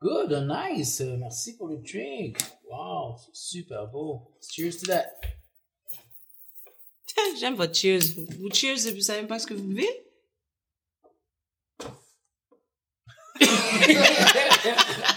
Good, nice. Merci pour le drink. Wow, c'est super beau. Cheers to that. J'aime votre cheers. Vous cheers, vous savez pas ce que vous buvez?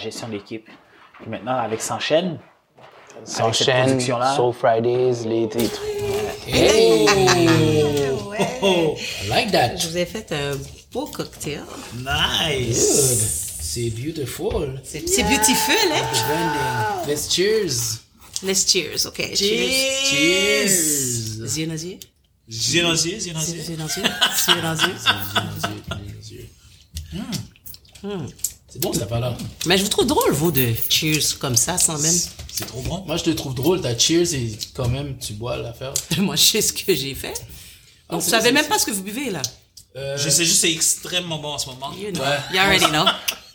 gestion de l'équipe. Puis maintenant, avec S'enchaîne, S'enchaîne, Soul Fridays, les titres. Hey! Oh, I like that. Je vous ai fait un beau cocktail. Nice! Good. C'est beautiful. C'est c'est beautiful, hein? Let's cheers. Let's cheers, OK. Cheers. Yeux dans yeux. Yeux dans yeux, yeux C'est bon, ça pas là. Mais je vous trouve drôle, vous, de cheers comme ça, sans même... C'est trop bon. Moi, je te trouve drôle. Ta cheers et quand même, tu bois l'affaire. Moi, je sais ce que j'ai fait. Donc, vous savez même pas ce que vous buvez, là. Euh, Je sais juste, c'est extrêmement bon en ce moment. You know. Ouais. You already know.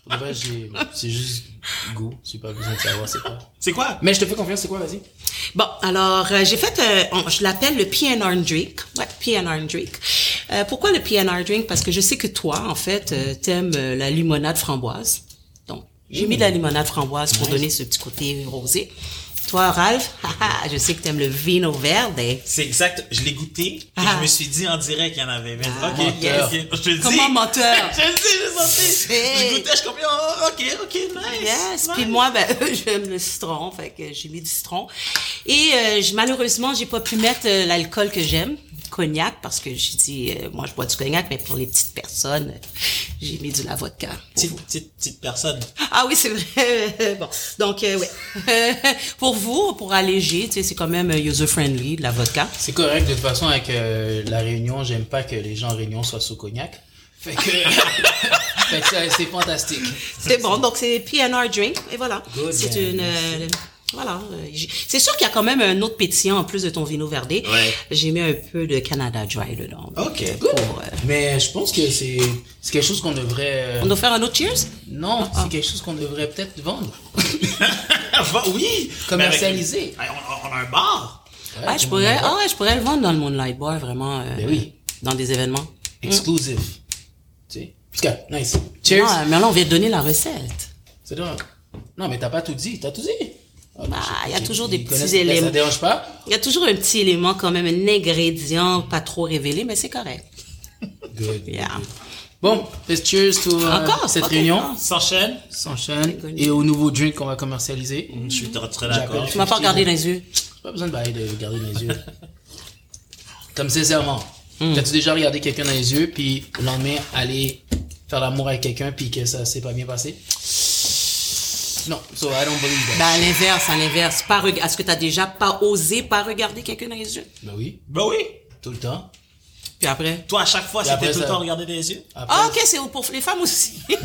j'ai- c'est juste goût. J'ai pas besoin de savoir c'est quoi. C'est quoi? Mais je te fais confiance, c'est quoi, vas-y? Bon, alors, euh, j'ai fait, euh, on- je l'appelle le PNR drink. Ouais, PNR drink. Euh, pourquoi le PNR drink? Parce que je sais que toi, en fait, euh, t'aimes euh, la limonade framboise. Donc, j'ai mis de la limonade framboise pour donner ce petit côté rosé. Toi, Ralph, haha, je sais que t'aimes le vino verde. C'est exact. Je l'ai goûté et Ah. je me suis dit en direct qu'il y en avait. Mais, Ah, ok, yes. Je te le dis? Comment menteur? je le dis, senti. Hey. Je goûtais, je comme, oh, ok, ok, nice. Yes. nice. Puis moi, ben, j'aime le citron, fait que j'ai mis du citron. Et euh, malheureusement, j'ai pas pu mettre euh, l'alcool que j'aime, cognac, parce que j'ai dit, euh, moi, je bois du cognac, mais pour les petites personnes, euh, j'ai mis du la vodka. Petite, vous. petite, petite personne. Ah oui, c'est vrai. bon, donc euh, ouais. pour vous, pour alléger, tu sais, c'est quand même user friendly de la vodka. C'est correct. De toute façon, avec euh, la réunion, j'aime pas que les gens en réunion soient sous cognac. Fait que, fait que ça, c'est fantastique. C'est bon, donc c'est PNR drink et voilà. C'est une euh, voilà, euh, c'est sûr qu'il y a quand même un autre pétillant en plus de ton vino verdé. Ouais. J'ai mis un peu de Canada Dry dedans. Ok, Pour, euh, Mais je pense que c'est quelque chose qu'on devrait. euh, on doit faire un autre cheers? Non, Ah. c'est quelque chose qu'on devrait peut-être vendre. Oui. Commercialiser. Avec- on, a- un bar. Ah, je pourrais ah ouais, je pourrais le vendre dans le Moonlight Bar vraiment euh, Ben oui. dans des événements. Exclusive. Tu sais? Nice. Cheers. Non, mais là on vient de donner la recette. C'est drôle. Non, mais t'as pas tout dit. T'as tout dit. Ah, Bah, il y a toujours des petits éléments. Ça dérange pas? Il y a toujours un petit élément quand même, un ingrédient pas trop révélé, mais c'est correct. Good. Yeah. Bon, let's cheers to euh, Encore? cette réunion. S'enchaîne. S'enchaîne. Et au nouveau drink qu'on va commercialiser. Je suis très d'accord. Tu m'as pas regardé dans les yeux. Pas besoin de regarder dans les yeux. Comme sincèrement. Hmm. T'as-tu déjà regardé quelqu'un dans les yeux, puis le lendemain, aller faire l'amour avec quelqu'un, puis que ça s'est pas bien passé? Non, so I don't believe that. Ben, à l'inverse, à l'inverse. Pas reg- Est-ce que tu as déjà pas osé pas regarder quelqu'un dans les yeux? Ben oui, Ben oui. tout le temps. Puis après? Toi, à chaque fois, c'était tout le temps regarder des yeux? Après, Ah, ok, c'est pour les femmes aussi. ben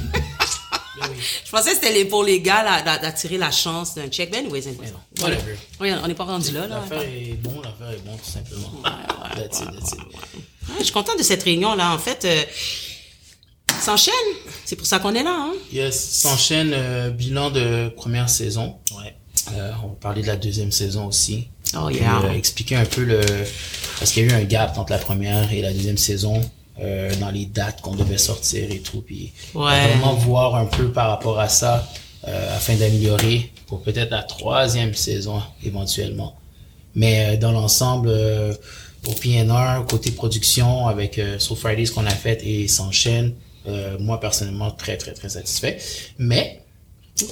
oui. Je pensais que c'était les- pour les gars d'attirer la chance d'un check. Ben, anyways, anyways. Whatever. Oui, on n'est pas rendu là, là. L'affaire est bon, l'affaire est bon, tout simplement. That's it, that's it. Ouais, je suis contente de cette réunion-là. En fait, euh, s'enchaîne. C'est pour ça qu'on est là, hein. Yes, s'enchaîne euh, bilan de première saison. Ouais. Euh, on va parler de la deuxième saison aussi. Oh, Puis, yeah. euh, expliquer un peu le... Parce qu'il y a eu un gap entre la première et la deuxième saison euh, dans les dates qu'on devait sortir et tout. Puis Ouais. vraiment voir un peu par rapport à ça euh, afin d'améliorer pour peut-être la troisième saison éventuellement. Mais euh, dans l'ensemble, euh, pour PNR, côté production, avec euh, Soul Fridays qu'on a fait et s'enchaîne, euh, moi personnellement très très très satisfait. Mais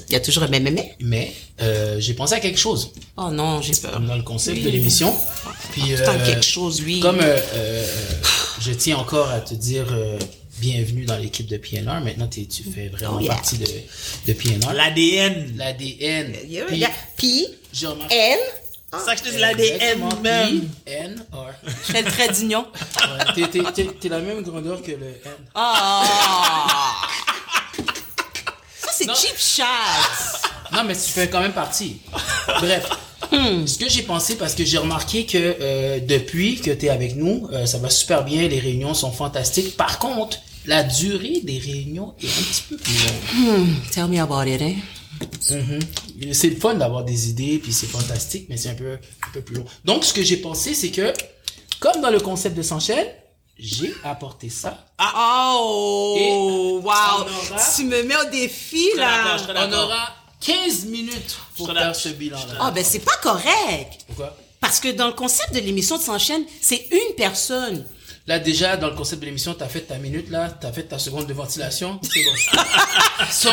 Il y a toujours un mais, mais, mais. mais euh, j'ai pensé à quelque chose Oh non, j'ai peur. comme dans le concept Oui. de l'émission. Puis Putain, euh, quelque chose, oui. comme euh, euh, je tiens encore à te dire euh, bienvenue dans l'équipe de PNR. Maintenant, tu fais vraiment Oh, yeah. partie de, de PNR. L'ADN. L'ADN. Yeah, Puis, N. Ah, ça que je te dis la DM même. N R. J'étais le trait d'union. T'es la même grandeur que le N. Ah! ça c'est cheap chat. Non mais tu fais quand même partie. Bref. Hmm. Ce que j'ai pensé, parce que j'ai remarqué que euh, depuis que tu es avec nous, euh, ça va super bien, les réunions sont fantastiques. Par contre, la durée des réunions est un petit peu plus longue. Hmm. Tell me about it, eh? Mhm. C'est le fun d'avoir des idées, puis c'est fantastique, mais c'est un peu, un peu plus long. Donc, ce que j'ai pensé, c'est que, comme dans le concept de s'enchaîne, j'ai apporté ça. Oh, Et wow. aura- Tu me mets au défi, là. On aura 15 minutes pour faire ce bilan-là. Ah, ben, c'est pas correct. Pourquoi? Parce que dans le concept de l'émission de s'enchaîne, c'est une personne. Là, déjà, dans le concept de l'émission, t'as fait ta minute, là, t'as fait ta seconde de ventilation, c'est bon. so,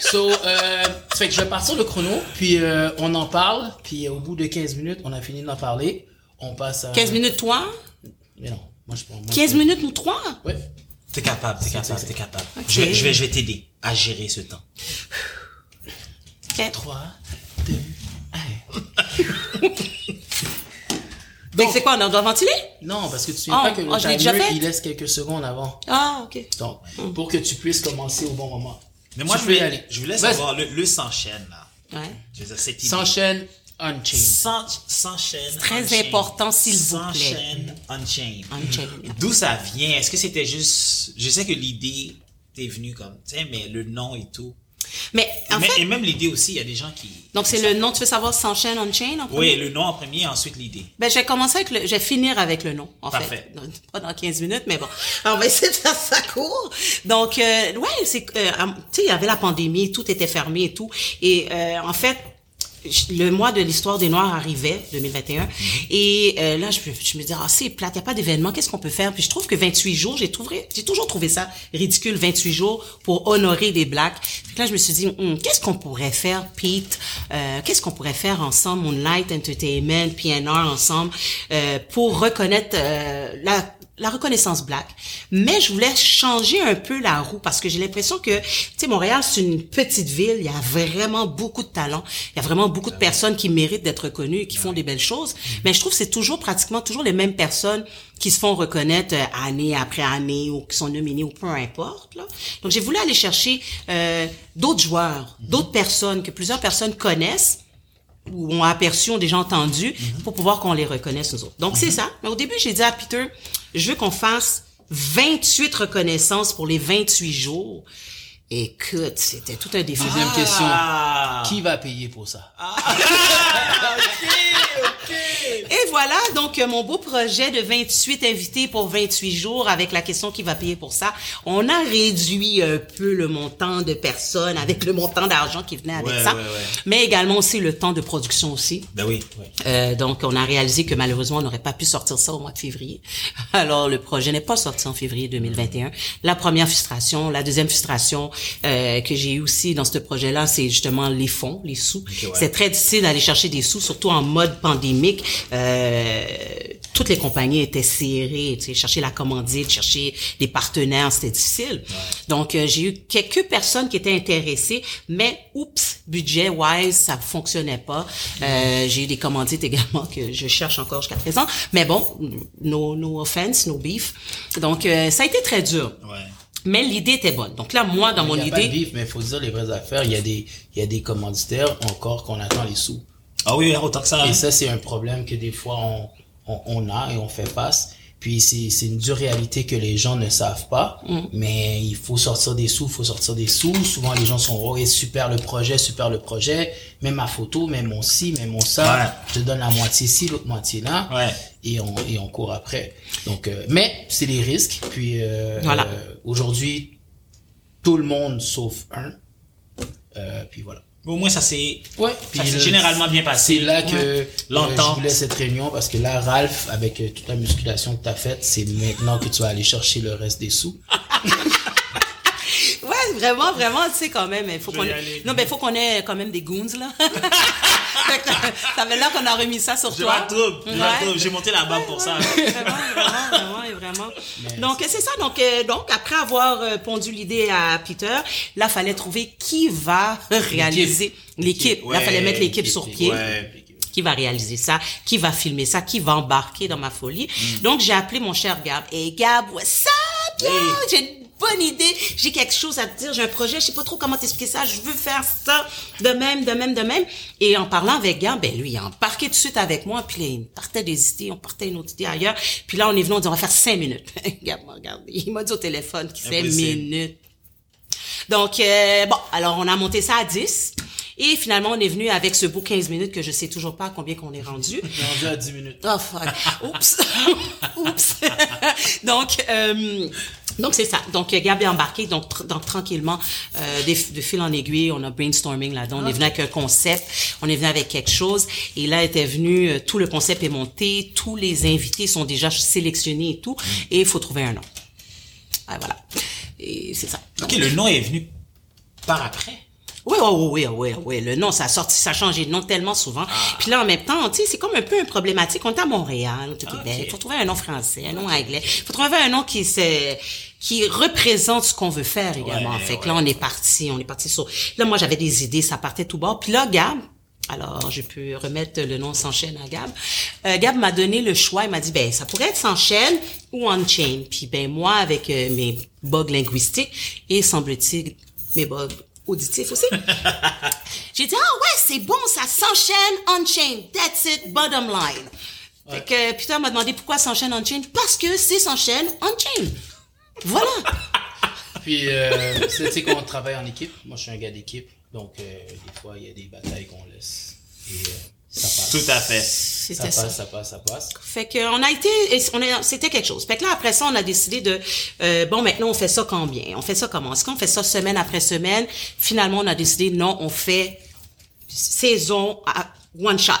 so, euh, ça fait que je vais partir le chrono, puis euh, on en parle, puis au bout de 15 minutes, on a fini d'en parler, on passe à... 15 minutes, toi? Mais non, moi je prends... moi, 15 je- minutes, nous trois? Ouais. T'es capable, t'es capable, t'es capable. Ok. Je vais, je vais, je vais t'aider à gérer ce temps. Ok. 3, 2, 1... Donc, c'est quoi, on doit ventiler? Non, parce que tu sais Oh, pas que le oh, timer, fait? il laisse quelques secondes avant. Ah, ok. Donc, pour que tu puisses commencer au bon moment. Mais moi, Tu je voulais, aller. je voulais savoir, le, le s'enchaîne, là. Ouais. Je veux dire, cette idée. S'enchaîne, unchained. S'en- S'enchaîne. Très Unchained. important, s'il vous plaît. S'enchaîne, Unchained. Unchained. D'où ça vient? Est-ce que c'était juste. Je sais que l'idée t'est venue comme, tu sais, mais le nom et tout. Mais, en Mais- fait, et même l'idée aussi, il y a des gens qui. donc c'est le nom, tu veux savoir s'enchaîne, on chain en Oui, premier? le nom en premier, ensuite l'idée. Ben, je vais commencer avec le, je vais finir avec le nom, en Parfait. fait. Pas dans 15 minutes, mais bon. On va essayer de faire ça court. Donc, euh, ouais, c'est, euh, tu sais, il y avait la pandémie, tout était fermé et tout. Et, euh, en fait, le mois de l'histoire des Noirs arrivait, 2021. Et euh, là, je, me- dis, ah, c'est plate, il n'y a pas d'événement, qu'est-ce qu'on peut faire? Puis je trouve que 28 jours, j'ai trouvé, j'ai toujours trouvé ça ridicule, 28 jours pour honorer des Blacks. Là, je me suis dit, Hum, qu'est-ce qu'on pourrait faire, Pete? Euh, qu'est-ce qu'on pourrait faire ensemble, Moonlight Entertainment, PNR ensemble, euh, pour reconnaître euh, la la reconnaissance black, mais je voulais changer un peu la roue parce que j'ai l'impression que, tu sais, Montréal, c'est une petite ville, il y a vraiment beaucoup de talents, il y a vraiment beaucoup de personnes qui méritent d'être reconnues et qui font des belles choses, mais je trouve que c'est toujours pratiquement toujours les mêmes personnes qui se font reconnaître euh, année après année ou qui sont nominées ou peu importe. Là. Donc, j'ai voulu aller chercher euh, d'autres joueurs, d'autres personnes que plusieurs personnes connaissent ou ont aperçu, ont déjà entendu, pour pouvoir qu'on les reconnaisse nous autres. Donc, c'est ça. Mais au début, j'ai dit à Peter, je veux qu'on fasse 28 reconnaissances pour les 28 jours. Écoute, c'était tout un défi. Deuxième question. Ah! Qui va payer pour ça? Et voilà, donc euh, mon beau projet de 28 invités pour 28 jours avec la question qui va payer pour ça. On a réduit un peu le montant de personnes avec le montant d'argent qui venait avec Ouais, ça, ouais, ouais. mais également aussi le temps de production aussi. Ben oui. Euh, donc, on a réalisé que malheureusement, on n'aurait pas pu sortir ça au mois de février. Alors, le projet n'est pas sorti en février 2021. La première frustration, la deuxième frustration euh, que j'ai eu aussi dans ce projet-là, c'est justement les fonds, les sous. C'est très difficile d'aller chercher des sous, surtout en mode pandémique. Euh, toutes les compagnies étaient serrées, tu sais, chercher la commandite, chercher des partenaires, c'était difficile. Donc, euh, j'ai eu quelques personnes qui étaient intéressées, mais oups, budget-wise, ça fonctionnait pas. Euh, j'ai eu des commandites également que je cherche encore jusqu'à présent. Mais bon, no, no offense, no beef. Donc, euh, ça a été très dur. Ouais. Mais l'idée était bonne. Donc là, moi, dans mon il y a pas de idée... bif, mais il faut dire les vraies affaires. Il y a des, il y a des commanditaires encore qu'on attend les sous. Ah oui, autant que ça. Et ça, c'est un problème que des fois on, on, on a et on fait face. Puis c'est c'est une dure réalité que les gens ne savent pas, mais il faut sortir des sous, il faut sortir des sous. Souvent les gens sont oh et super le projet, super le projet, même ma photo, même mon ci, même mon ça. Ouais. Je te donne la moitié ci, l'autre moitié là, Ouais. et on et on court après. Donc, euh, mais c'est les risques. Puis euh, Voilà. euh, aujourd'hui, tout le monde sauf un. Euh, puis voilà. Au moins, ça. Ouais, s'est là, généralement bien passé. C'est là que Ouais. euh, L'entente. je voulais cette réunion parce que là, Ralph, avec euh, toute la musculation que tu as faite, c'est maintenant que tu vas aller chercher le reste des sous. Ouais, vraiment, vraiment, tu sais, quand même, il faut qu'on ait... Non, ben, il faut qu'on ait quand même des goons, là. Ça fait là qu'on a remis ça sur Je toi. Je Ouais. J'ai monté la barre pour ça. Vraiment, vraiment, vraiment, vraiment. Donc, c'est ça. Donc, euh, donc, après avoir euh, pondu l'idée à Peter, là, fallait trouver qui va réaliser l'équipe. Là, fallait mettre l'équipe sur pied. Ouais. Qui va réaliser ça, qui va filmer ça, qui va embarquer dans ma folie. Mm. Donc, j'ai appelé mon cher Gab. Et Gab, what's up? J'ai bonne idée, j'ai quelque chose à te dire, j'ai un projet, je sais pas trop comment t'expliquer ça, je veux faire ça de même, de même, de même. Et en parlant avec Gab, ben lui, il a embarqué tout de suite avec moi, puis là, il partait des idées, on partait une autre idée ailleurs. Puis là, on est venu, on dit, on va faire cinq minutes. Gab m'a regardé, il m'a dit au téléphone qu'il cinq Impossible. minutes. Donc, euh, bon, alors on a monté ça à 10. Et finalement, on est venu avec ce beau 15 minutes que je sais toujours pas à combien qu'on est rendu. On est rendu à 10 minutes. Oh fuck. Oups. Oups. donc euh, donc c'est ça. Donc Gab est embarqué donc, tr- donc tranquillement euh, de fil en aiguille, on a brainstorming là-dedans. On est venu avec un concept, on est venu avec quelque chose et là était venu euh, tout le concept est monté, tous les invités sont déjà sélectionnés et tout et il faut trouver un nom. Ah, voilà. Et c'est ça. Ok, le nom est venu par après? Oui, oui, oui, oui, oui. Le nom, ça a sorti, ça a changé de nom tellement souvent. Puis là, en même temps, tu sais, c'est comme un peu une problématique. On est à Montréal, au Québec. Ok. Faut trouver un nom français, un nom anglais. Faut trouver un nom qui se, qui représente ce qu'on veut faire également. Ouais, fait que ouais. là, on est parti, on est parti sur, là, moi, j'avais des idées, ça partait tout bord. Puis là, Gab, alors, je peux remettre le nom s'enchaîne à Gab. Euh, Gab m'a donné le choix. Il m'a dit, ben, ça pourrait être s'enchaîne ou on-chain. Puis, ben, moi, avec euh, mes bugs linguistiques et, semble-t-il, mes bugs auditifs aussi, j'ai dit, ah ouais, c'est bon, ça s'enchaîne on-chain. That's it, bottom line. Fait que Peter m'a demandé pourquoi s'enchaîne on-chain. Parce que c'est s'enchaîne on-chain. Voilà. Puis, euh, c'est tu sais qu'on travaille en équipe. Moi, je suis un gars d'équipe. Donc, euh, des fois, il y a des batailles qu'on laisse. Et euh, ça passe. Tout à fait. Ça passe, ça. ça passe, ça passe. Fait que on a été, on a, c'était quelque chose. Fait que là après ça, on a décidé de, euh, bon maintenant on fait ça combien? On fait ça comment? Est-ce qu'on fait ça semaine après semaine? Finalement, on a décidé non, on fait saison à one shot.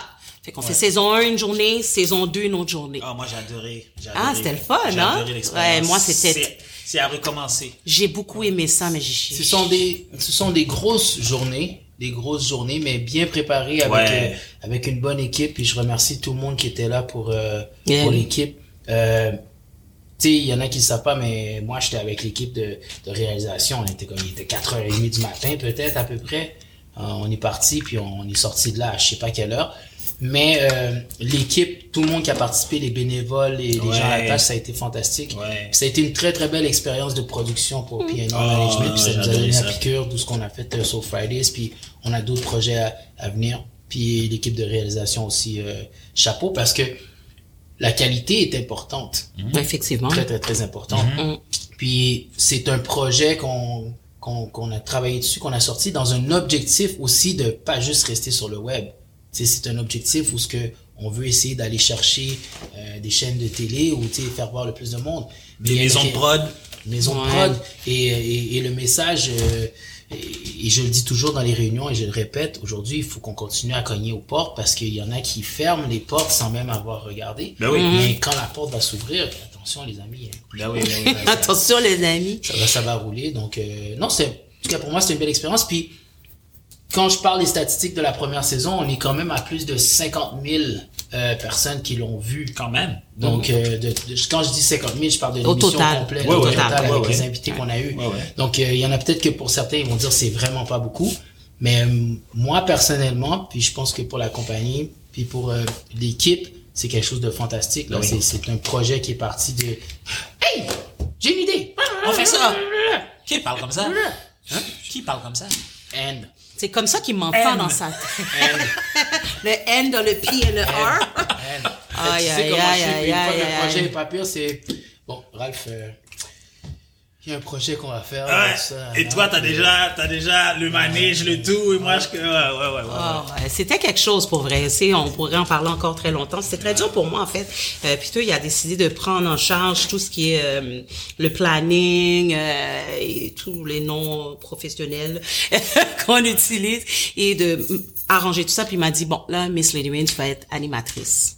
Fait qu'on fait saison 1 une journée, saison 2 une autre journée. Ah, moi, j'ai adoré. j'ai Ah, c'était le fun, J'ai hein? adoré l'expérience. Ouais, moi, c'était- C'est- C'est à recommencer. J'ai beaucoup aimé ça, mais j'ai chié. Ce sont des, ce sont des grosses journées, des grosses journées, mais bien préparées avec, Ouais. euh, avec une bonne équipe. Puis je remercie tout le monde qui était là pour, euh, Yeah. pour l'équipe. Euh, tu sais, il y en a qui ne savent pas, mais moi, j'étais avec l'équipe de, de réalisation. On était comme, il était 4h30 du matin, peut-être, à peu près. Euh, on est parti, puis on est sorti de là à je sais pas quelle heure. Mais euh, l'équipe, tout le monde qui a participé, les bénévoles, les, les Ouais. gens à la tâche, ça a été fantastique. Ouais. Ça a été une très très belle expérience de production pour P&R Oh, Management. Puis ça nous a donné ça. la piqûre de ce qu'on a fait euh, sur Fridays. Puis on a d'autres projets à, à venir. Puis l'équipe de réalisation aussi, euh, chapeau, parce que la qualité est importante. Effectivement. Très très très importante. Mm. Puis c'est un projet qu'on qu'on qu'on a travaillé dessus, qu'on a sorti dans un objectif aussi de pas juste rester sur le web. Tu sais, c'est un objectif où ce que on veut essayer d'aller chercher euh, des chaînes de télé ou tu sais, faire voir le plus de monde. Mais Des maisons de prod. maison Ouais. de prod et, et, et le message euh, et, et je le dis toujours dans les réunions et je le répète aujourd'hui il faut qu'on continue à cogner aux portes parce qu'il y en a qui ferment les portes sans même avoir regardé Ben oui. mais quand la porte va s'ouvrir attention les amis hein, Ben oui, ben oui. Attention les amis. ça va ça va rouler donc euh, non c'est en tout cas pour moi c'est une belle expérience puis quand je parle des statistiques de la première saison on est quand même à plus de 50 000 euh, personnes qui l'ont vu Quand même. donc, euh, de, de- quand je dis 50 000, je parle de Au l'émission total. complète, Ouais, au ouais. total, avec Ouais, les ouais. invités qu'on a eu. Ouais, ouais. Donc, euh, il y en a peut-être que pour certains, ils vont dire c'est vraiment pas beaucoup. Mais euh, moi, personnellement, puis je pense que pour la compagnie, puis pour euh, l'équipe, c'est quelque chose de fantastique. Là, Oui. c'est, c'est un projet qui est parti de Hey, j'ai une idée. On fait ça. Qui parle comme ça? Hein? Qui parle comme ça? And, C'est comme ça qu'il m'entend N. dans sa tête. Le N dans le P et le R. and. Aïe, tu sais aïe, comment je suis, aïe, puis une fois aïe, que le aïe, projet est pas pire, c'est bon, Ralph. euh, il y a un projet qu'on va faire. Ouais. ça, Et hein, toi, t'as puis, déjà, t'as déjà le manège, le tout, et moi, je. Ouais, ouais, ouais, ouais. Ah, ouais, C'était quelque chose pour vrai. C'est, on pourrait en parler encore très longtemps. C'était très dur pour moi en fait. Euh, puis toi, il a décidé de prendre en charge tout ce qui est euh, le planning euh, et tous les noms professionnels qu'on utilise et de arranger tout ça. Puis il m'a dit bon là, Miss Lady Rain, tu vas être animatrice.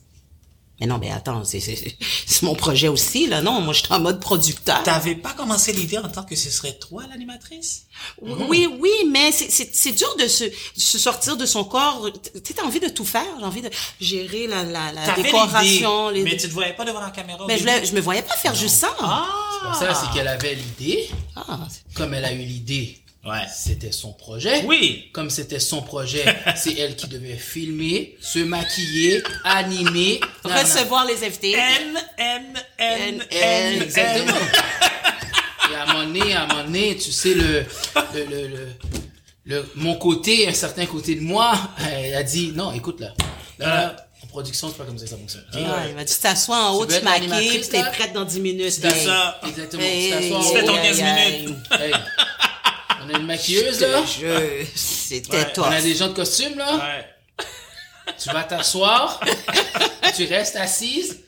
Mais non, mais attends, c'est, c'est, c'est mon projet aussi là. Non, moi je suis en mode producteur. T'avais pas commencé l'idée en tant que ce serait toi l'animatrice? Oui, oui, mais c'est- c'est c'est dur de se, de se sortir de son corps. Tu as envie de tout faire. J'ai envie de gérer la, la, la décoration. Les... mais tu te voyais pas devant la caméra. Mais je, je me voyais pas faire juste ça. Ah! C'est ça, c'est qu'elle avait l'idée. Ah. Comme elle a eu l'idée, Ouais. c'était son projet. Oui. Comme c'était son projet, c'est elle qui devait filmer, se maquiller, animer. Recevoir les invités. N, N, N, N, Exactement. Et à un moment donné, à un moment donné, tu sais, le, le, le, le, le- mon côté, un certain côté de moi, elle a dit, non, écoute, là, là, là, en production, c'est pas comme ça que ça fonctionne. ok? Ouais, il m'a dit, tu t'assois en haut, Tu tu maquilles, t'es là? prête dans 10 minutes. C'est Hey. ça. Exactement. Hey, tu t'assois en hey, Tu fais ton haut. hey, 15 hey. minutes. On a une maquilleuse, Je là. jure, C'était Ouais, toi. On a des gens de costume, là. Ouais. Tu vas t'asseoir. tu restes assise.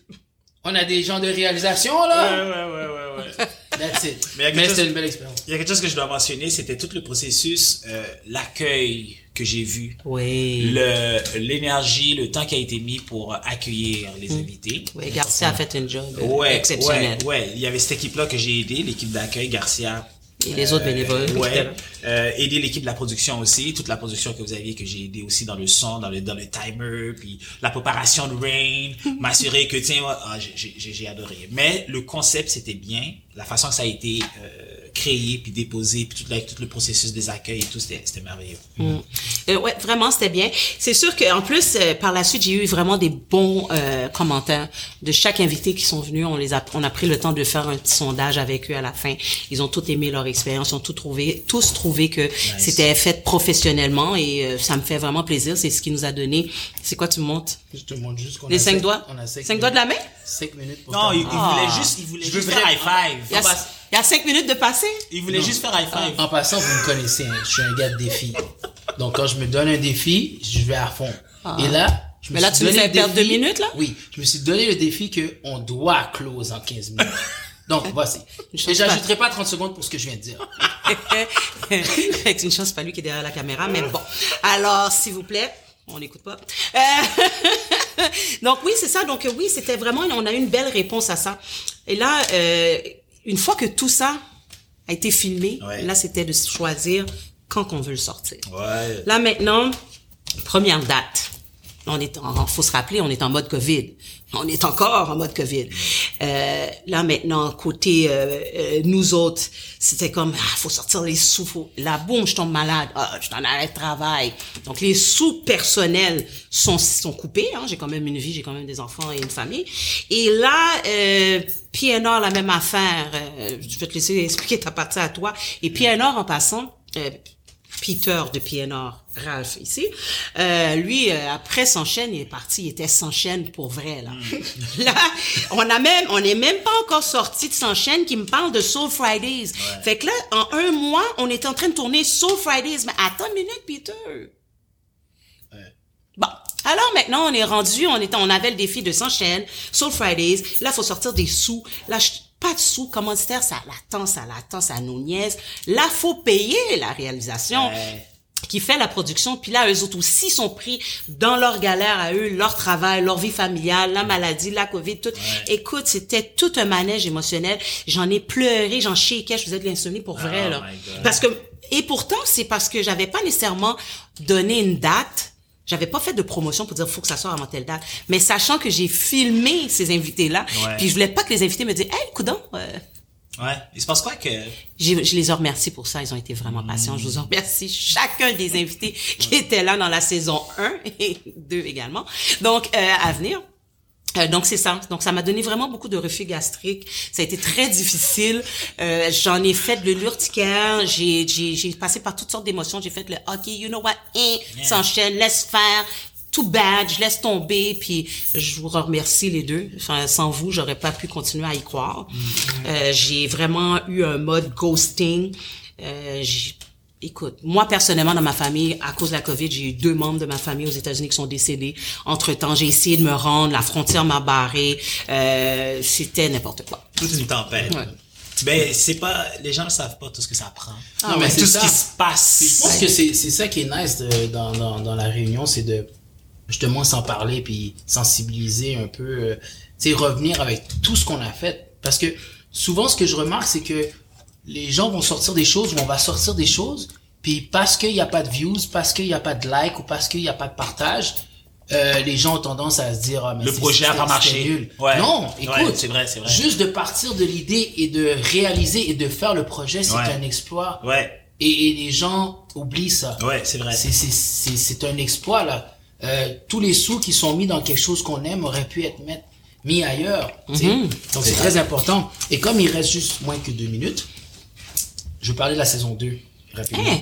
On a des gens de réalisation, Ouais, là. ouais, ouais, ouais, ouais. That's it. Mais chose- c'était une belle expérience. Il y a quelque chose que je dois mentionner, c'était tout le processus, euh, l'accueil que j'ai vu, Oui. le l'énergie, le temps qui a été mis pour accueillir les invités. Oui, Garcia a fait un job euh, Ouais, exceptionnel. ouais, ouais. Il y avait cette équipe-là que j'ai aidé, l'équipe d'accueil, Garcia. Et les autres bénévoles. Ouais. Euh, aider l'équipe de la production aussi, toute la production que vous aviez, que j'ai aidé aussi dans le son, dans le, dans le timer, puis la préparation de Rain, m'assurer que, tiens, ah, j'ai adoré. Mais le concept, c'était bien. La façon que ça a été euh, créé, puis déposé, puis tout, la- tout le processus des accueils et tout, c'était c'était merveilleux. Mm. Euh, ouais, vraiment, c'était bien. C'est sûr qu'en plus, euh, par la suite, j'ai eu vraiment des bons euh, commentaires de chaque invité qui sont venus. On les a, on a pris le temps de faire un petit sondage avec eux à la fin. Ils ont tous aimé leur expérience, ils ont tout trouvé, tous trouvé que c'était fait professionnellement et euh, ça me fait vraiment plaisir. C'est ce qui nous a donné. C'est quoi tu me montres? Je te montre juste qu'on Les a cinq doigts. On a cinq, Cinq doigts de la main? 5 minutes pour Non, il, il voulait Ah. juste, il voulait Je veux juste faire high five. Il y a, cinq minutes de passer. Il voulait juste faire high five. En passant, vous me connaissez, hein, je suis un gars de défi. Donc, quand je me donne un défi, je vais à fond. Et là, je me Mais là, suis tu nous le perdre deux minutes, là? Oui, je me suis donné le défi que on doit close en 15 minutes. Donc, voici. Et j'ajouterai pas 30 secondes pour ce que je viens de dire. c'est une chance, c'est pas lui qui est derrière la caméra, mais bon. Alors, s'il vous plaît, on n'écoute pas. Euh, donc oui, c'est ça. Donc oui, c'était vraiment, on a eu une belle réponse à ça. Et là, euh, une fois que tout ça a été filmé, Ouais. là, c'était de choisir quand qu'on veut le sortir. Ouais. Là maintenant, première date. On est en, faut se rappeler, on est en mode Covid. On est encore en mode Covid. Euh, là maintenant, côté euh, euh, nous autres, c'était comme ah, faut sortir les sous. Faut... Là, boum, je tombe malade. Ah, je suis en arrêt de travail. Donc les sous personnels sont sont coupés. Hein. J'ai quand même une vie, j'ai quand même des enfants et une famille. Et là, euh, PNR, la même affaire. Euh, je vais te laisser expliquer ta partie à toi. Et PNR, en passant. Peter de PNR, Ralph ici, euh, lui, euh, après son chaîne, il est parti, il était sans chaîne pour vrai, là. là, on a même, on n'est même pas encore sorti de sans chaîne qui me parle de Soul Fridays. Fait que là, en un mois, on est en train de tourner Soul Fridays. Mais attends une minute, Peter. Bon. Alors maintenant, on est rendu, on était, on avait le défi de 100 chaînes, Soul Fridays. Là, faut sortir des sous. Là, je- pas de sous, commanditaire, ça l'attend, ça l'attend, ça nous niaise. Là, faut payer la réalisation Ouais. qui fait la production. Puis là, eux autres aussi sont pris dans leur galère à eux, leur travail, leur vie familiale, la maladie, la COVID, tout. Écoute, c'était tout un manège émotionnel. J'en ai pleuré, j'en chiquais, je faisais de l'insomnie pour vrai, Oh là. Parce que, et pourtant, c'est parce que j'avais pas nécessairement donné une date. J'avais pas fait de promotion pour dire faut que ça sorte avant telle date. Mais sachant que j'ai filmé ces invités-là, Ouais. puis je voulais pas que les invités me disent, hey, coudon, euh, Ouais. Il se passe quoi que. j'ai- je les ai remerciés pour ça. Ils ont été vraiment patients. Je vous remercie. Chacun des invités qui étaient là dans la saison 1 et 2 également. Donc, euh, à venir. Euh, donc c'est ça. Donc ça m'a donné vraiment beaucoup de refus gastriques. Ça a été très difficile. Euh, J'en ai fait de l'urticaire. J'ai j'ai j'ai passé par toutes sortes d'émotions. J'ai fait le OK, you know what, hein, s'enchaîne, laisse faire. Tout bad, je laisse tomber, puis je vous remercie les deux. Enfin, sans vous, j'aurais pas pu continuer à y croire. Euh, j'ai vraiment eu un mode ghosting. Euh, Écoute, moi personnellement dans ma famille, à cause de la COVID, j'ai eu deux membres de ma famille aux États-Unis qui sont décédés. Entre temps, j'ai essayé de me rendre, la frontière m'a barré. Euh, C'était n'importe quoi. Toute une tempête. Ouais. Ben, c'est pas. Les gens ne savent pas tout ce que ça prend. Non, mais c'est tout ce qui se passe. Puis je pense que c'est c'est ça qui est nice de- dans, dans, dans la réunion, c'est de justement s'en parler puis sensibiliser un peu, euh, tu sais, revenir avec tout ce qu'on a fait. Parce que souvent, ce que je remarque, c'est que les gens vont sortir des choses ou on va sortir des choses, puis parce qu'il n'y a pas de views, parce qu'il n'y a pas de like ou parce qu'il n'y a pas de partage, euh, les gens ont tendance à se dire ah, mais Le projet a pas marché. Ouais. Non, Ouais, écoute, c'est vrai, c'est vrai. juste de partir de l'idée et de réaliser et de faire le projet, c'est Ouais. un exploit. Ouais. Et, et les gens oublient ça. Ouais, c'est vrai. C'est, c'est, c'est, c'est un exploit, là. Euh, tous les sous qui sont mis dans quelque chose qu'on aime auraient pu être mis ailleurs. Mhm. Donc, c'est très important. Et comme il reste juste moins que deux minutes, je vais parler de la saison 2, rapidement. Hein?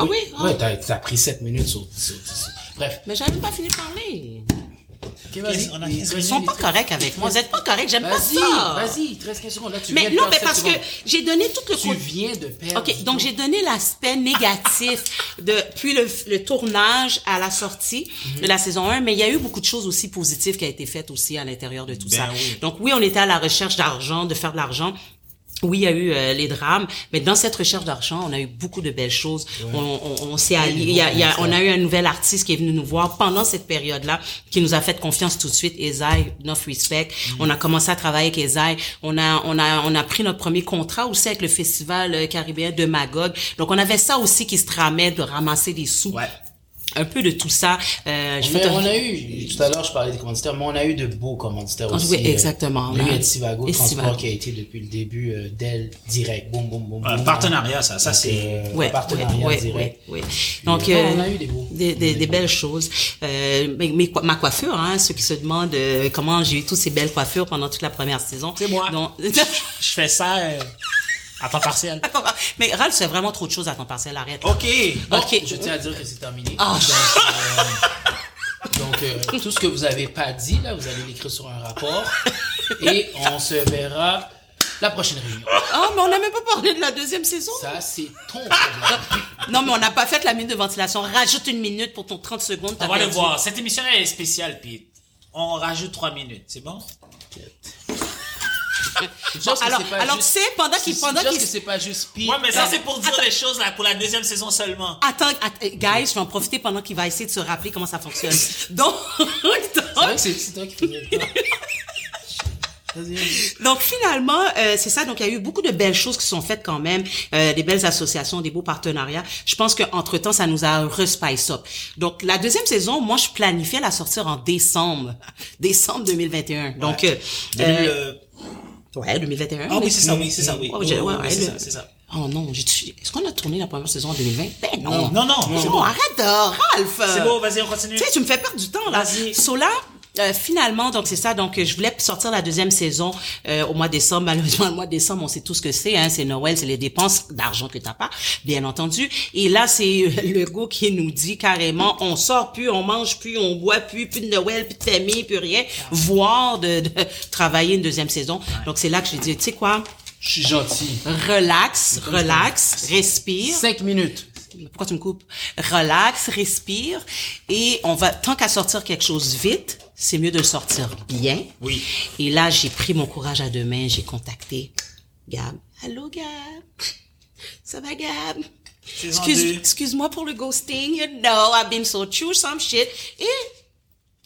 Ah oui? Ah. Ouais, t'as, pris 7 minutes sur, sur- sur- Bref. Mais j'avais pas fini de parler. Ok, vas-y. On a 15 Ils sont pas corrects avec moi. Vous êtes pas corrects, j'aime pas ça. vas-y, il te reste 15 secondes. Là, tu Mais viens de non, perdre mais sept parce que j'ai donné tout le Tu viens de perdre. OK, donc j'ai donné l'aspect négatif depuis le, le tournage à la sortie Mhm. de la saison 1, mais il y a eu beaucoup de choses aussi positives qui a été faites aussi à l'intérieur de tout Ben ça. oui. Donc oui, on était à la recherche d'argent, de faire de l'argent. Oui, il y a eu euh, les drames, mais dans cette recherche d'argent, on a eu beaucoup de belles choses. On, on, on s'est allié. Il y a, il y a- on a eu un nouvel artiste qui est venu nous voir pendant cette période-là, qui nous a fait confiance tout de suite. Esaïe, Enough Respect. On a commencé à travailler avec Esaïe. On a, on a, on a pris notre premier contrat aussi avec le festival euh, caribéen de Magog. Donc on avait ça aussi qui se tramait de ramasser des sous. Ouais. Un peu de tout ça. Euh, je on a eu, tout à l'heure, je parlais des commanditaires, mais on a eu de beaux commanditaires Ah, aussi. oui, euh, exactement. On a eu Ouais. Etivago Et Transport Sivago. qui a été depuis le début euh, d'elle direct. Boum, boum, boum, boum. partenariat, ça, ça Donc, c'est. euh, Ouais, partenariat ouais, direct. ouais, ouais. Donc, euh, euh, on a eu des beaux- des, belles choses. Euh, mais, ma coiffure, hein, ceux qui se demandent euh, comment j'ai eu toutes ces belles coiffures pendant toute la première saison. C'est moi. Donc, Je fais ça à temps partiel. mais Ralph, c'est vraiment trop de choses à temps partiel. Arrête. là. OK. Bon, Ok. Je tiens à dire que c'est terminé. Ah. Donc, euh, donc, euh, tout ce que vous avez pas dit, là, vous allez l'écrire sur un rapport. et on se verra la prochaine réunion. Ah, mais on n'a même pas parlé de la deuxième saison. Ça, c'est ton problème. Non, mais on n'a pas fait la minute de ventilation. Rajoute une minute pour ton 30 secondes. On va le voir. Cette émission-là elle est spéciale, puis on rajoute trois minutes. C'est bon? Bon, que alors, c'est pas alors juste- sais, pendant qu'il, c'est- pendant qu'il, que c'est pas juste pire. Ouais, mais ça, c'est pour dire les choses là, pour la deuxième saison seulement. Attends, att- guys, je vais en profiter pendant qu'il va essayer de se rappeler comment ça fonctionne. Donc, C'est vrai que c'est c'est toi qui faisais le temps. Vas-y, vas-y. donc finalement, euh, c'est ça. Donc il y a eu beaucoup de belles choses qui sont faites quand même, euh, des belles associations, des beaux partenariats. Je pense qu'entre temps, ça nous a respice up. Donc la deuxième saison, moi, je planifiais la sortir en décembre, décembre 2021. Donc euh, Début, euh, euh, ouais, 2021. Ah oui, c'est ça, oui, c'est ça, oui. Oui, ouais, ouais, c'est ça, c'est ça. Oh non, j'ai- est-ce qu'on a tourné la première saison en 2020 Ben non. Non, non, Non, c'est bon. arrête, de, Ralph. C'est bon, vas-y, on continue. Tu sais, tu me fais perdre du temps là. Vas-y. So là, euh, finalement, donc c'est ça. Donc, je voulais sortir la deuxième saison euh, au mois de décembre. Malheureusement, le mois de décembre, on sait tout ce que c'est. Hein, c'est Noël, c'est les dépenses d'argent que t'as pas, bien entendu. Et là, c'est euh, le go qui nous dit carrément, on sort plus, on mange plus, on boit plus, plus de Noël, plus de famille, plus rien, voire de, de travailler une deuxième saison. Donc, c'est là que j'ai dit, tu sais quoi, Je suis gentil. relax, relax, respire. Cinq minutes. Pourquoi tu me coupes? Relax, respire. Et on va, tant qu'à sortir quelque chose vite, c'est mieux de le sortir bien. Oui. Et là, j'ai pris mon courage à deux mains, j'ai contacté Gab. Allô, Gab? Ça va, Gab? Excuse, excuse-moi pour le ghosting. You know, I've been so true some shit. Et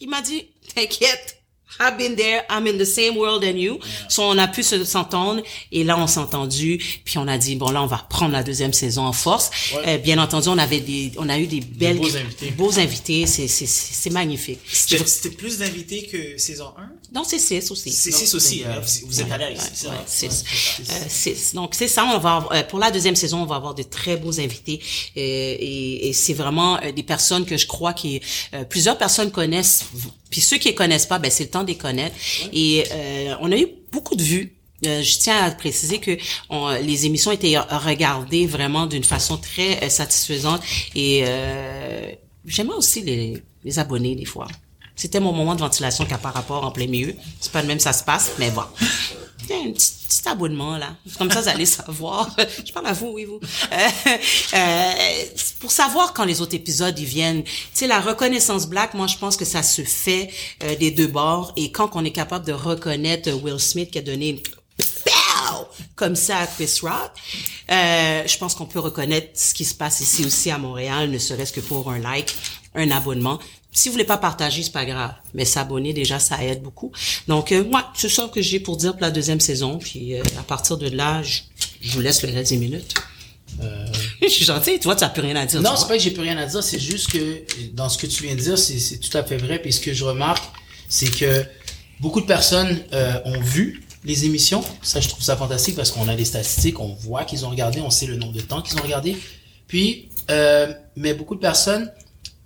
il m'a dit, t'inquiète. I've been there, I'm in the same world as you. So, on a pu se- s'entendre et là on s'est entendu puis on a dit bon là on va prendre la deuxième saison en force. Ouais. Euh, bien entendu on avait des on a eu des belles beaux invités. beaux invités, c'est c'est c'est magnifique. C'était plus d'invités que saison 1? Donc c'est six aussi. C'est Donc, 6 aussi, hein, euh, vous, êtes Ouais, c'est ça? ouais, six. c'est Euh. Donc c'est ça, on va avoir- euh, pour la deuxième saison, on va avoir de très beaux invités euh, et, et c'est vraiment euh, des personnes que je crois qui euh, plusieurs personnes connaissent. Puis ceux qui les connaissent pas, ben c'est le temps de les connaître. Et euh, on a eu beaucoup de vues. Euh, je tiens à préciser que on- les émissions étaient regardées vraiment d'une façon très euh, satisfaisante et euh, j'aimais aussi les, les abonnés des fois. C'était mon moment de ventilation qu'à par rapport en plein milieu. C'est pas le même ça se passe, mais bon. Un petit, abonnement, là. Comme ça, vous allez savoir. Je parle à vous, oui, vous. Euh, euh, pour savoir quand les autres épisodes, ils viennent. Tu sais, la reconnaissance black, moi, je pense que ça se fait euh, des deux bords. Et quand on est capable de reconnaître Will Smith qui a donné une comme ça à Chris Rock. Euh, je pense qu'on peut reconnaître ce qui se passe ici aussi à Montréal, ne serait-ce que pour un like, un abonnement. Si vous voulez pas partager, c'est pas grave, mais s'abonner déjà, ça aide beaucoup. Donc, euh, moi, c'est ça que j'ai pour dire pour la deuxième saison. Puis euh, à partir de là, je, je vous laisse le reste des minutes. je suis gentille, tu vois, tu n'as plus rien à dire. Non, c'est pas que j'ai plus rien à dire, c'est juste que dans ce que tu viens de dire, c'est tout à fait vrai. Puis ce que je remarque, c'est que beaucoup de personnes euh, ont vu les émissions. Ça, je trouve ça fantastique parce qu'on a des statistiques, on voit qu'ils ont regardé, on sait le nombre de temps qu'ils ont regardé. Puis, euh, mais beaucoup de personnes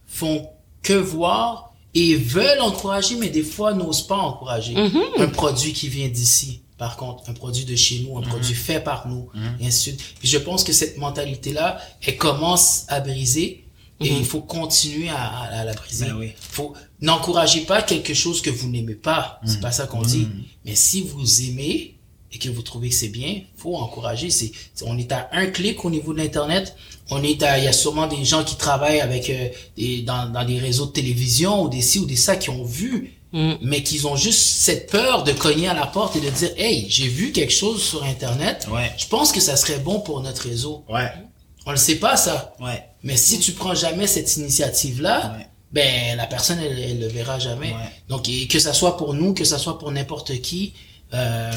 font que voir et veulent encourager, mais des fois n'osent pas encourager un produit qui vient d'ici. par contre, un produit de chez nous, un produit fait par nous, et ainsi de suite. Puis je pense que cette mentalité-là, elle commence à briser et il faut continuer à, à- à la briser. Ben oui. Faut n'encouragez pas quelque chose que vous n'aimez pas. C'est pas ça qu'on dit. Mais si vous aimez et que vous trouvez que c'est bien, faut encourager. C'est, on est à un clic au niveau de l'internet. On est à, il y a sûrement des gens qui travaillent avec euh, des, dans, dans des réseaux de télévision ou des ci ou des ça qui ont vu, mais qu'ils ont juste cette peur de cogner à la porte et de dire, hey, j'ai vu quelque chose sur internet. Ouais. Je pense que ça serait bon pour notre réseau. Ouais. On le sait pas ça. Ouais. Mais si tu prends jamais cette initiative-là, Ouais. ben la personne elle, elle le verra jamais. Ouais. Donc et que ça soit pour nous, que ça soit pour n'importe qui euh,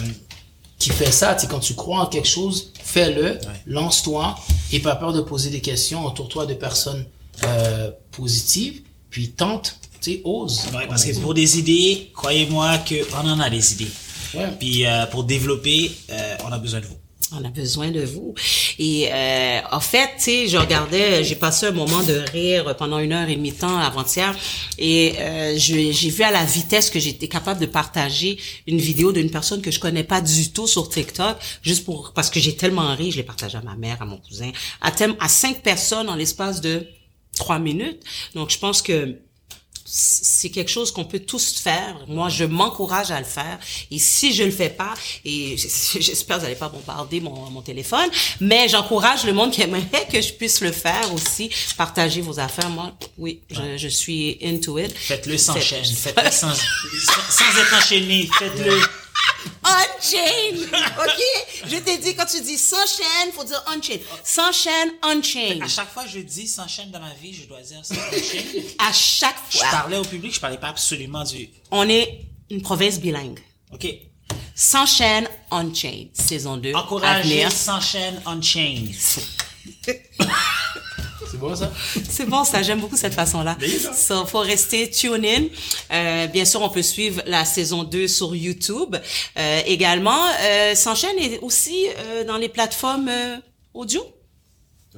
qui fait ça, tu sais, quand tu crois en quelque chose, fais-le, lance-toi et pas peur de poser des questions, entoure-toi de personnes euh, positives, puis tente, tu sais, ose. Ouais, parce que pour des idées, croyez-moi qu'on en a des idées. Ouais. Puis euh, pour développer, euh, on a besoin de vous. On a besoin de vous. Et euh, en fait, tu sais, je regardais, j'ai passé un moment de rire pendant une heure et demie de temps avant-hier, et euh, j'ai vu à la vitesse que j'étais capable de partager une vidéo d'une personne que je connais pas du tout sur TikTok, juste pour parce que j'ai tellement ri, je l'ai partagé à ma mère, à mon cousin, à thème à cinq personnes en l'espace de trois minutes. Donc, je pense que c'est quelque chose qu'on peut tous faire. Moi, je m'encourage à le faire. Et si je le fais pas, et j'espère que vous n'allez pas bombarder mon, mon téléphone, mais j'encourage le monde qui aimerait que je puisse le faire aussi. Partager vos affaires. Moi, oui, je, je suis into it. Faites-le sans chaîne, faites-le sans, sans, sans être enchaîné, faites-le. On-chain! OK? Je t'ai dit, quand tu dis sans chaîne, faut dire on-chain. Sans chaîne, on-chain. À chaque fois que je dis sans chaîne dans ma vie, je dois dire sans chaîne. À chaque Je fois. parlais au public, je parlais pas absolument du. On est une province bilingue. Ok. Sans chaîne, on-chain. Saison 2. à Encouragez venir. sans chaîne on chain. C'est bon ça? C'est bon, ça, j'aime beaucoup cette façon-là. So, faut rester tune in. Euh, bien sûr, on peut suivre la saison 2 sur YouTube. Euh, également, euh, s'enchaîne aussi euh, dans les plateformes euh, audio.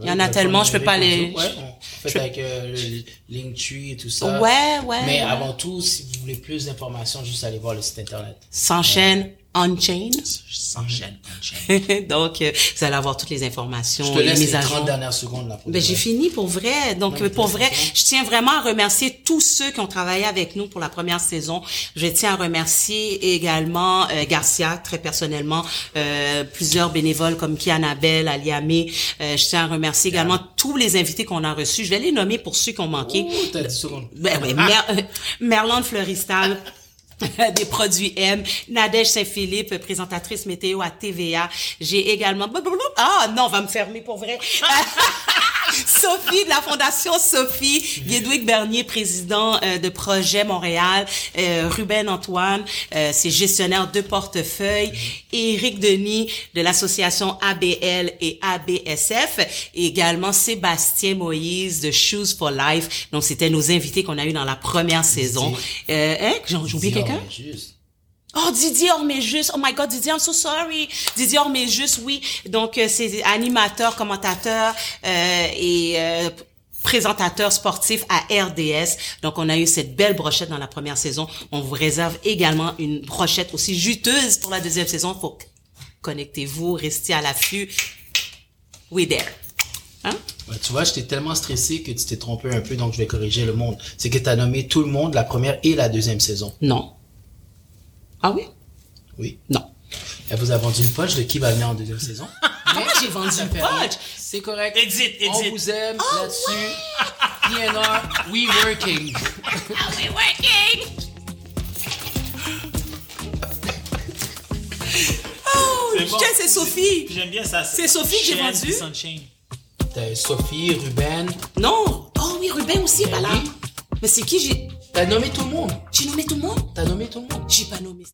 Il y en a tellement, je peux pas les... Ouais, on fait avec euh, le Linktree et tout ça. Ouais, ouais. Mais avant tout, si vous voulez plus d'informations, juste aller voir le site internet. S'enchaîne on-chain? Sans chaîne on chain. Donc, euh, vous allez avoir toutes les informations, Je te les laisse les à 30 jour. dernières secondes là. Ben, j'ai fini pour vrai. Donc, Non, pour vrai, je tiens vraiment à remercier tous ceux qui ont travaillé avec nous pour la première saison. Je tiens à remercier également euh, Garcia, très personnellement, euh, plusieurs bénévoles comme Kianabel, Aliamé. Euh, je tiens à remercier également tous les invités qu'on a reçus. Je vais les nommer pour ceux qui ont manqué. Oh, t'as 10 secondes. Ben, ben, Mer- euh, Merlande Floristal. des produits M, Nadège Saint-Philippe, présentatrice météo à TVA. J'ai également... Ah non, on va me fermer pour vrai. Sophie de la Fondation Sophie, Guédouic Bernier, président euh, de Projet Montréal, euh, Ruben Antoine, euh, c'est gestionnaire de portefeuille, Éric Denis de l'association ABL et ABSF, et également Sébastien Moïse de Shoes for Life. Donc, c'était nos invités qu'on a eu dans la première saison. Euh, hein, j'ai oublié quelqu'un? juste. Oh, Didier Orméjus. Oh my God, Didier, I'm so sorry. Didier Orméjus, oui. Donc, euh, c'est animateur, commentateur euh, et euh, présentateur sportif à RDS. Donc, on a eu cette belle brochette dans la première saison. On vous réserve également une brochette aussi juteuse pour la deuxième saison. Faut connectez-vous, restez à l'affût. We there. Hein? Tu vois, j'étais tellement stressé que tu t'es trompé un peu, donc je vais corriger le monde. C'est que tu as nommé tout le monde la première et la deuxième saison. Non. Ah oui? Oui. Non. Elle vous a vendu une poche de qui va venir en deuxième saison? Comment j'ai vendu une poche? C'est correct. Edit, On edit. vous aime Oh, là-dessus. PNR, we working. Ah, we working! Oh, C'est bon. c'est Sophie? J'aime bien ça. C'est Sophie que j'ai vendu? Sophie, Ruben. Non. Oh oui, Ruben aussi, Ben oui. Mais c'est qui j'ai... T'as nommé tout le monde. J'ai nommé tout le monde? T'as nommé tout le monde. J'ai pas nommé.